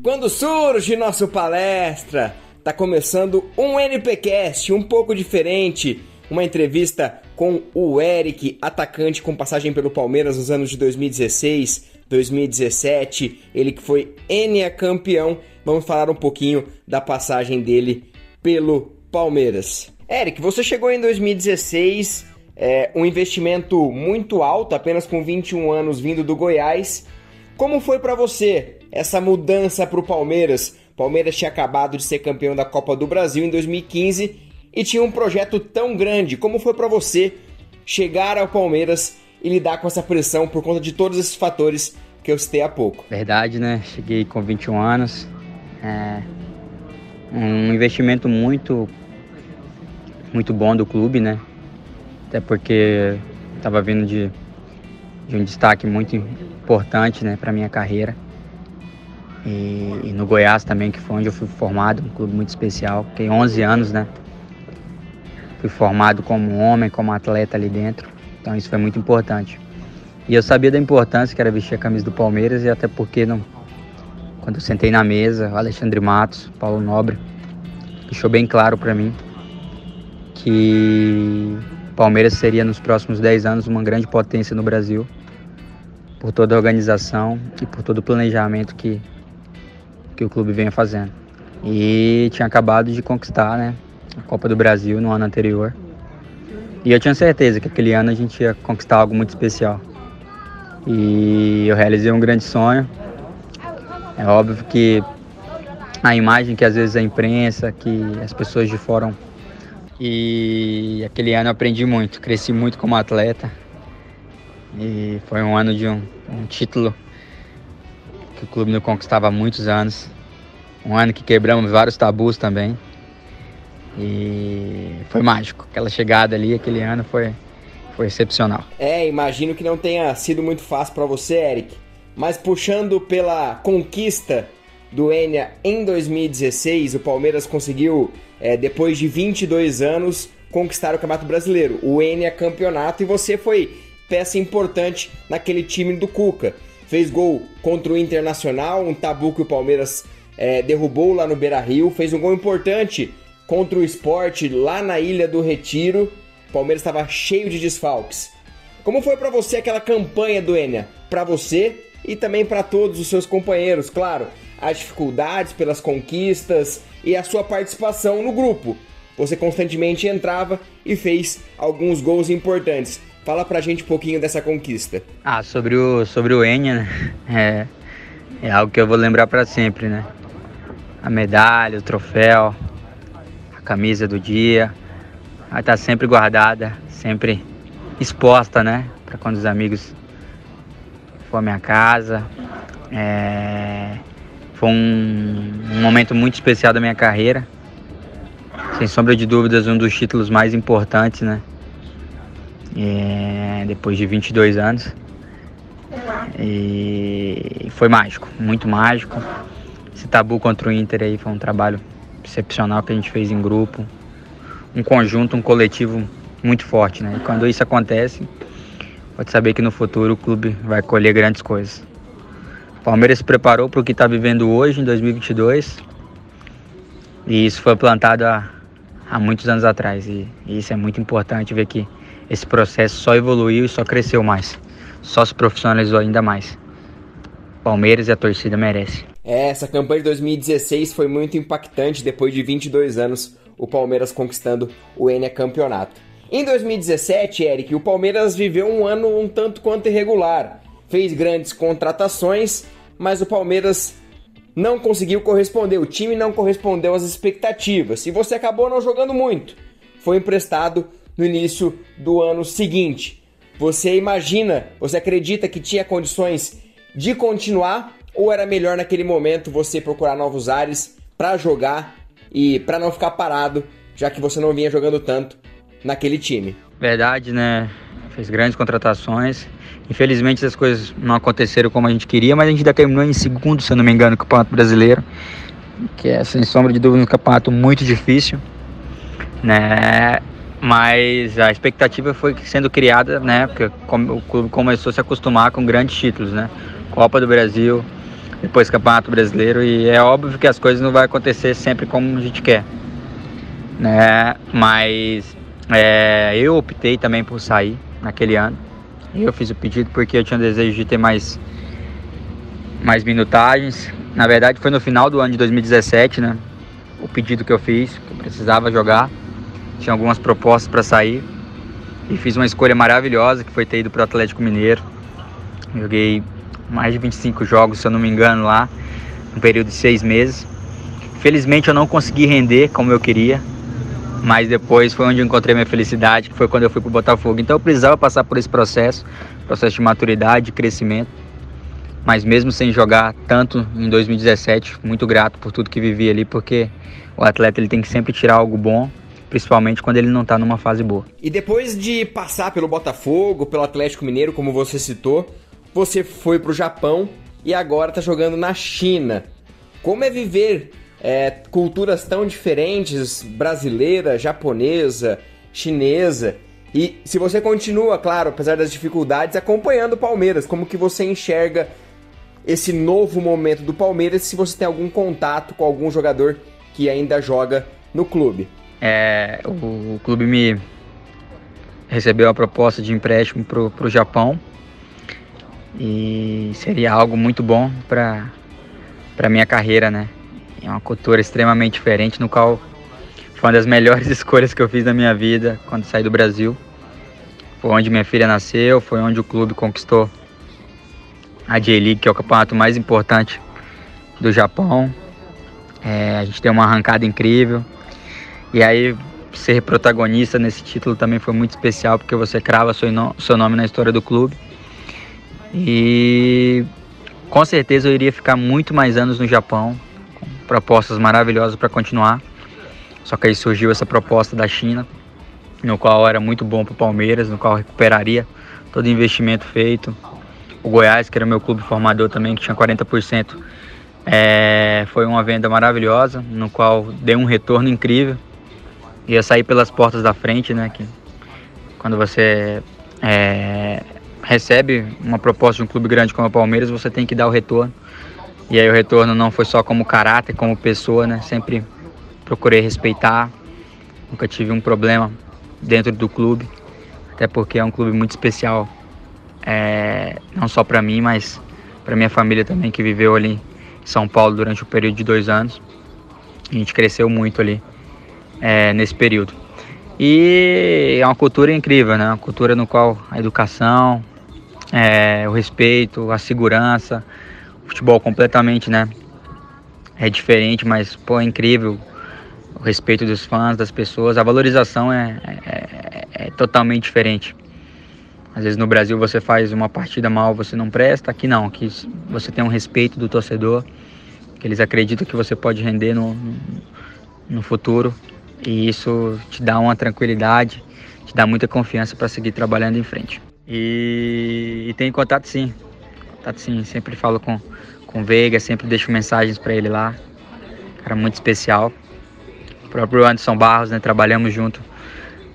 Quando surge nosso palestra, tá começando um NPcast um pouco diferente, uma entrevista com o Eric, atacante com passagem pelo Palmeiras nos anos de 2016, 2017, ele que foi Enia campeão. Vamos falar um pouquinho da passagem dele pelo Palmeiras. Eric, você chegou em 2016, é, um investimento muito alto, apenas com 21 anos vindo do Goiás. Como foi para você essa mudança para o Palmeiras? Palmeiras tinha acabado de ser campeão da Copa do Brasil em 2015 e tinha um projeto tão grande. Como foi para você chegar ao Palmeiras e lidar com essa pressão por conta de todos esses fatores que eu citei há pouco? Verdade, né? Cheguei com 21 anos. É um investimento muito muito bom do clube, né? Até porque estava vindo de, de um destaque muito importante, né, para minha carreira. E, e, no Goiás também, que foi onde eu fui formado, um clube muito especial. Fiquei 11 anos, né? Fui formado como homem, como atleta ali dentro. Então isso foi muito importante. E eu sabia da importância que era vestir a camisa do Palmeiras e até porque não, quando eu sentei na mesa, Alexandre Matos, Paulo Nobre, deixou bem claro para mim que Palmeiras seria nos próximos 10 anos uma grande potência no Brasil, por toda a organização e por todo o planejamento que, que o clube venha fazendo. E tinha acabado de conquistar né, a Copa do Brasil no ano anterior. E eu tinha certeza que aquele ano a gente ia conquistar algo muito especial. E eu realizei um grande sonho. É óbvio que a imagem que às vezes a imprensa, que as pessoas de fora. E aquele ano eu aprendi muito, cresci muito como atleta. E foi um ano de um, um título que o clube não conquistava há muitos anos. Um ano que quebramos vários tabus também. E foi mágico. Aquela chegada ali, aquele ano foi, foi excepcional. É, imagino que não tenha sido muito fácil para você, Eric. Mas puxando pela conquista do Enia em 2016, o Palmeiras conseguiu, é, depois de 22 anos, conquistar o Campeonato Brasileiro, o Enia Campeonato, e você foi peça importante naquele time do Cuca. Fez gol contra o Internacional, um tabu que o Palmeiras é, derrubou lá no Beira Rio, fez um gol importante contra o esporte lá na Ilha do Retiro. O Palmeiras estava cheio de desfalques. Como foi para você aquela campanha do Enia? Para você e também para todos os seus companheiros, claro as dificuldades, pelas conquistas e a sua participação no grupo. Você constantemente entrava e fez alguns gols importantes. Fala pra gente um pouquinho dessa conquista. Ah, sobre o, sobre o Enya, né? É, é algo que eu vou lembrar para sempre, né? A medalha, o troféu, a camisa do dia, vai estar tá sempre guardada, sempre exposta, né? Para quando os amigos for à minha casa. É... Foi um, um momento muito especial da minha carreira. Sem sombra de dúvidas, um dos títulos mais importantes, né? É, depois de 22 anos. E foi mágico, muito mágico. Esse tabu contra o Inter aí foi um trabalho excepcional que a gente fez em grupo. Um conjunto, um coletivo muito forte, né? E quando isso acontece, pode saber que no futuro o clube vai colher grandes coisas. Palmeiras se preparou para o que está vivendo hoje, em 2022. E isso foi plantado há, há muitos anos atrás. E, e isso é muito importante ver que esse processo só evoluiu e só cresceu mais. Só se profissionalizou ainda mais. Palmeiras e a torcida merece. É, essa campanha de 2016 foi muito impactante depois de 22 anos o Palmeiras conquistando o Enia Campeonato. Em 2017, Eric, o Palmeiras viveu um ano um tanto quanto irregular. Fez grandes contratações mas o Palmeiras não conseguiu corresponder, o time não correspondeu às expectativas e você acabou não jogando muito. Foi emprestado no início do ano seguinte. Você imagina, você acredita que tinha condições de continuar ou era melhor naquele momento você procurar novos ares para jogar e para não ficar parado, já que você não vinha jogando tanto naquele time? Verdade, né? Fez grandes contratações Infelizmente as coisas não aconteceram como a gente queria, mas a gente ainda terminou em segundo, se eu não me engano, no Campeonato Brasileiro, que é sem sombra de dúvida um campeonato muito difícil, né? mas a expectativa foi sendo criada, né? Porque o clube começou a se acostumar com grandes títulos, né? Copa do Brasil, depois Campeonato Brasileiro e é óbvio que as coisas não vão acontecer sempre como a gente quer, né? Mas é, eu optei também por sair naquele ano. Eu fiz o pedido porque eu tinha desejo de ter mais mais minutagens. Na verdade foi no final do ano de 2017, né? O pedido que eu fiz, que eu precisava jogar. Tinha algumas propostas para sair e fiz uma escolha maravilhosa que foi ter ido para o Atlético Mineiro. Joguei mais de 25 jogos, se eu não me engano, lá, um período de seis meses. Felizmente eu não consegui render como eu queria, mas depois foi onde eu encontrei minha felicidade, que foi quando eu fui para o Botafogo. Então eu precisava passar por esse processo, processo de maturidade, de crescimento. Mas mesmo sem jogar tanto em 2017, muito grato por tudo que vivi ali, porque o atleta ele tem que sempre tirar algo bom, principalmente quando ele não está numa fase boa. E depois de passar pelo Botafogo, pelo Atlético Mineiro, como você citou, você foi para o Japão e agora está jogando na China. Como é viver é, culturas tão diferentes, brasileira, japonesa, chinesa, e se você continua, claro, apesar das dificuldades, acompanhando o Palmeiras, como que você enxerga esse novo momento do Palmeiras, se você tem algum contato com algum jogador que ainda joga no clube? É, o, o clube me recebeu a proposta de empréstimo para o Japão e seria algo muito bom para para minha carreira, né? É uma cultura extremamente diferente, no qual foi uma das melhores escolhas que eu fiz na minha vida quando saí do Brasil. Foi onde minha filha nasceu, foi onde o clube conquistou a J-League, que é o campeonato mais importante do Japão. É, a gente tem uma arrancada incrível. E aí, ser protagonista nesse título também foi muito especial, porque você crava seu, seu nome na história do clube. E com certeza eu iria ficar muito mais anos no Japão, propostas maravilhosas para continuar. Só que aí surgiu essa proposta da China, no qual era muito bom para o Palmeiras, no qual recuperaria todo o investimento feito. O Goiás, que era meu clube formador também, que tinha 40%, é, foi uma venda maravilhosa, no qual deu um retorno incrível. Ia sair pelas portas da frente, né? Que quando você é, recebe uma proposta de um clube grande como o Palmeiras, você tem que dar o retorno. E aí o retorno não foi só como caráter, como pessoa, né? Sempre procurei respeitar. Nunca tive um problema dentro do clube, até porque é um clube muito especial, é, não só para mim, mas para minha família também que viveu ali em São Paulo durante o período de dois anos. A gente cresceu muito ali é, nesse período. E é uma cultura incrível, né? Uma cultura no qual a educação, é, o respeito, a segurança, futebol completamente, né? É diferente, mas pô, é incrível. O respeito dos fãs, das pessoas, a valorização é, é, é totalmente diferente. Às vezes no Brasil você faz uma partida mal, você não presta. Aqui não, aqui você tem um respeito do torcedor, que eles acreditam que você pode render no, no, no futuro. E isso te dá uma tranquilidade, te dá muita confiança para seguir trabalhando em frente. E, e tem contato sim. Contato sim. Sempre falo com, com o Veiga, sempre deixo mensagens para ele lá. Cara muito especial. O próprio Anderson Barros, né? Trabalhamos junto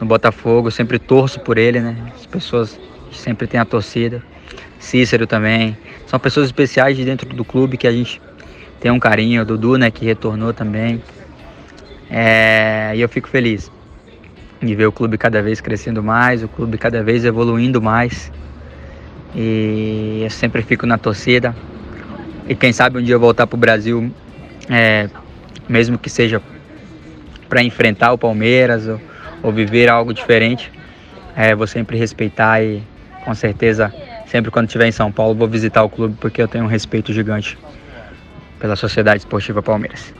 no Botafogo. Sempre torço por ele, né? As pessoas sempre têm a torcida. Cícero também. São pessoas especiais de dentro do clube que a gente tem um carinho. O Dudu, né? Que retornou também. É, e eu fico feliz de ver o clube cada vez crescendo mais, o clube cada vez evoluindo mais. E eu sempre fico na torcida. E quem sabe um dia eu voltar para o Brasil, é, mesmo que seja para enfrentar o Palmeiras ou, ou, viver algo diferente, é, vou sempre respeitar e com certeza, sempre quando estiver em São Paulo, vou visitar o clube porque eu tenho um respeito gigante pela Sociedade Esportiva Palmeiras.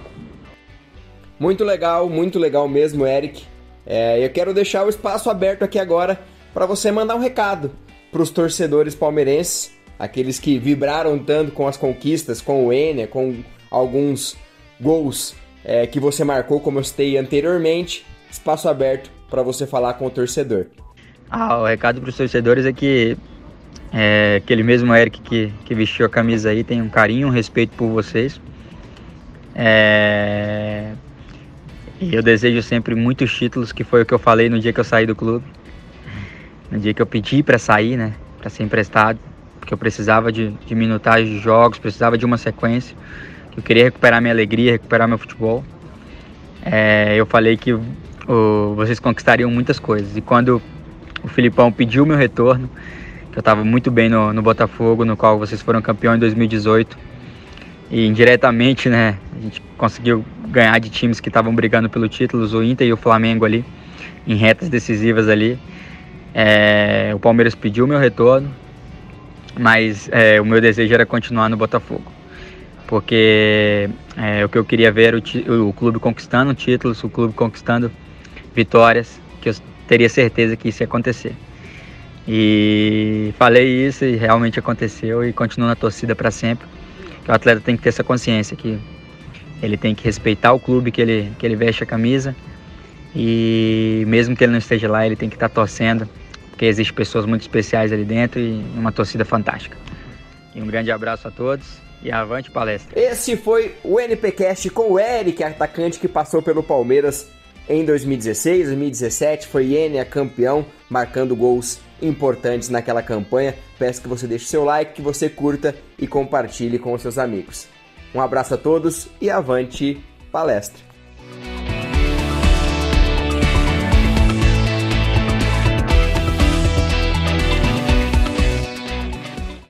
Muito legal, muito legal mesmo, Eric. É, eu quero deixar o espaço aberto aqui agora para você mandar um recado para os torcedores palmeirenses, aqueles que vibraram tanto com as conquistas, com o Enia, com alguns gols é, que você marcou, como eu citei anteriormente. Espaço aberto para você falar com o torcedor. Ah, o recado para os torcedores é que é, aquele mesmo Eric que, que vestiu a camisa aí tem um carinho, um respeito por vocês. É, E eu desejo sempre muitos títulos, que foi o que eu falei no dia que eu saí do clube. No dia que eu pedi para sair, né? Para ser emprestado. Porque eu precisava de, de minutagem de jogos, precisava de uma sequência. Eu queria recuperar minha alegria, recuperar meu futebol. É, eu falei que o, vocês conquistariam muitas coisas. E quando o Filipão pediu meu retorno, que eu estava muito bem no, no Botafogo, no qual vocês foram campeão em 2018, e indiretamente, né, a gente conseguiu ganhar de times que estavam brigando pelo título, o Inter e o Flamengo ali, em retas decisivas ali. É, o Palmeiras pediu meu retorno, mas é, o meu desejo era continuar no Botafogo, porque é, o que eu queria ver era o, o clube conquistando títulos, o clube conquistando vitórias, que eu teria certeza que isso ia acontecer. E falei isso e realmente aconteceu e continuo na torcida para sempre. O atleta tem que ter essa consciência que ele tem que respeitar o clube que ele, que ele veste a camisa e mesmo que ele não esteja lá, ele tem que estar tá torcendo, porque existem pessoas muito especiais ali dentro e uma torcida fantástica. E um grande abraço a todos e avante palestra. Esse foi o NPcast com o Eric, atacante que passou pelo Palmeiras em 2016, 2017, foi Enia campeão, marcando gols importantes naquela campanha. Peço que você deixe seu like, que você curta e compartilhe com os seus amigos. Um abraço a todos e avante palestra!